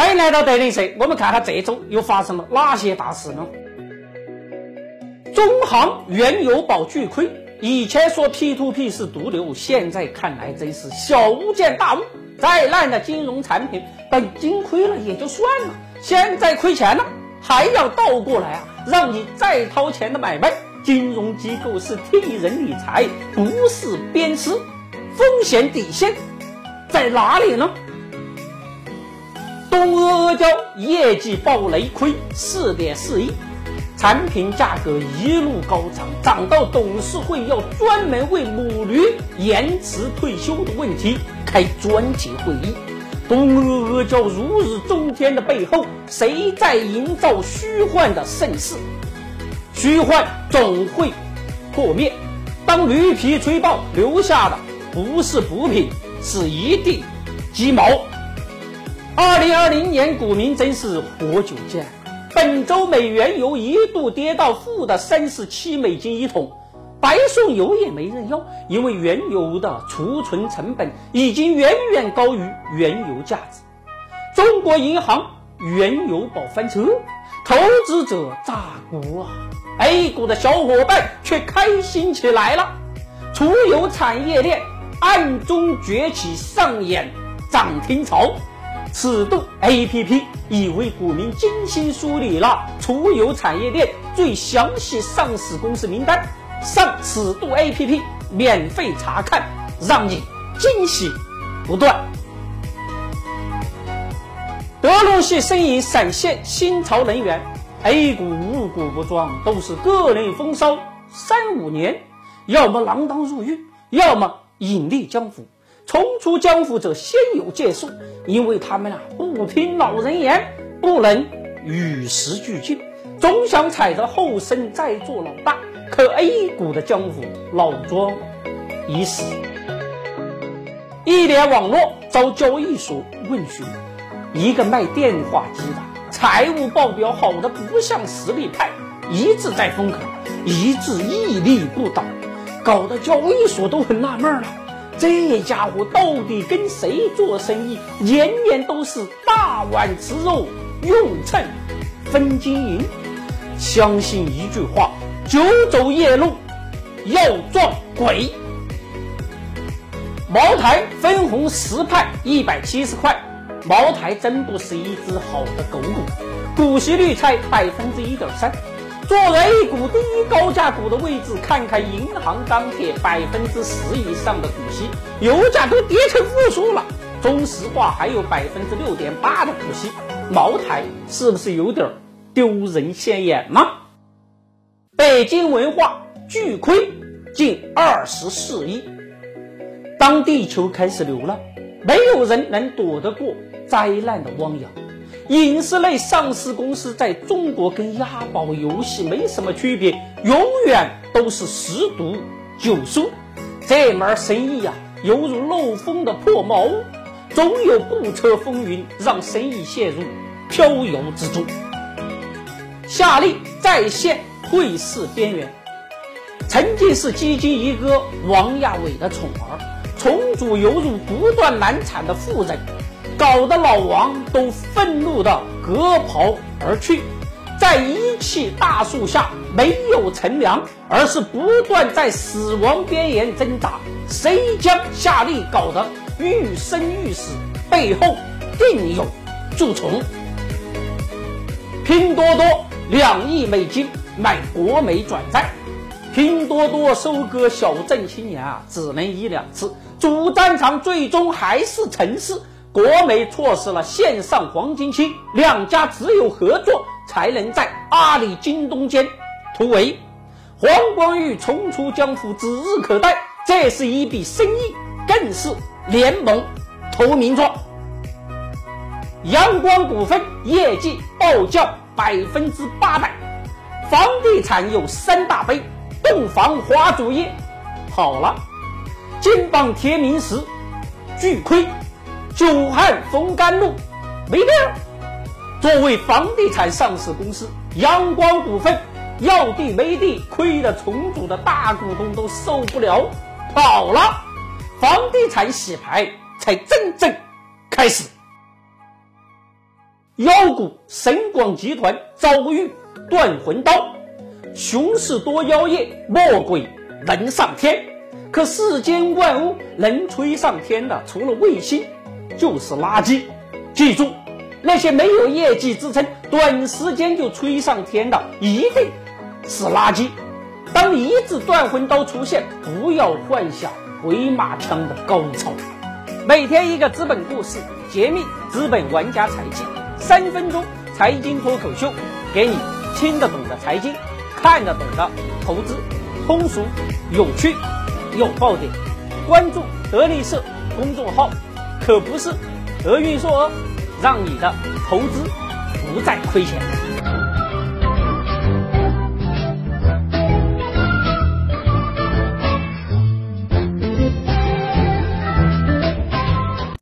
欢迎来到德林社，我们看看这周又发生了哪些大事呢？中航原油宝巨亏，以前说 P2P 是毒瘤，现在看来真是小巫见大巫。再烂的金融产品，本金亏了也就算了，现在亏钱了，还要倒过来啊，让你再掏钱的买卖。金融机构是替人理财，不是鞭尸，风险底线在哪里呢？东阿阿胶业绩暴雷亏四点四亿，产品价格一路高涨，涨到董事会要专门为母驴延迟退休的问题开专题会议。东阿阿胶如日中天的背后，谁在营造虚幻的盛世？虚幻总会破灭。当驴皮吹爆，留下的不是补品，是一地鸡毛。二零二零年股民真是活久见，本周美原油一度跌到负的三十七美金一桶，白送油也没人要，因为原油的储存成本已经远远高于原油价值。中国银行原油宝翻车，投资者炸锅啊！A 股的小伙伴却开心起来了，储油产业链暗中崛起，上演涨停潮。尺度 A P P 已为股民精心梳理了储油产业链最详细上市公司名单，上尺度 A P P 免费查看，让你惊喜不断。德隆系身影闪现新潮能源，A 股五股不装，都是个人风骚，三五年，要么锒铛入狱，要么隐匿江湖。冲出江湖者先有建树，因为他们啊不听老人言，不能与时俱进，总想踩着后生再做老大。可 A 股的江湖老庄已死。一联网络遭交易所问询，一个卖电话机的，财务报表好的不像实力派，一直在风口，一直屹立不倒，搞得交易所都很纳闷了。这家伙到底跟谁做生意？年年都是大碗吃肉，用秤分金银。相信一句话：久走夜路要撞鬼。茅台分红十派一百七十块，茅台真不是一只好的狗股，股息率才百分之一点三。做 A 股第一高价股的位置，看看银行、钢铁，百分之十以上的股息，油价都跌成负数了。中石化还有百分之六点八的股息，茅台是不是有点丢人现眼呢？北京文化巨亏近二十四亿。当地球开始流浪，没有人能躲得过灾难的汪洋。影视类上市公司在中国跟押宝游戏没什么区别，永远都是十赌九输。这门生意呀，犹如漏风的破茅屋，总有不测风云让生意陷入飘摇之中。夏利再现退市边缘，曾经是基金一哥王亚伟的宠儿，重组犹如不断难产的妇人。搞得老王都愤怒的割袍而去，在一气大树下没有乘凉，而是不断在死亡边缘挣扎。谁将夏利搞得欲生欲死？背后定有蛀虫。拼多多两亿美金买国美转债，拼多多收割小镇青年啊，只能一两次，主战场最终还是城市。国美错失了线上黄金期，两家只有合作才能在阿里、京东间突围。黄光裕重出江湖指日可待，这是一笔生意，更是联盟投名状。阳光股份业绩暴降百分之八百，房地产有三大悲：洞房花烛夜。好了，金榜题名时，巨亏。久旱逢甘露，没掉。作为房地产上市公司，阳光股份要地没地，亏的重组的大股东都受不了。好了，房地产洗牌才真正开始。妖股神广集团遭遇断魂刀，熊市多妖孽，魔鬼能上天。可世间万物能吹上天的，除了卫星，就是垃圾。记住，那些没有业绩支撑，短时间就吹上天的，一定是垃圾。当一字断魂刀出现，不要幻想回马枪的高潮。每天一个资本故事，揭秘资本玩家财技，三分钟财经脱口秀，给你听得懂的财经，看得懂的投资，通俗有趣。有爆点，关注德力社公众号，可不是德运硕哦，让你的投资不再亏钱。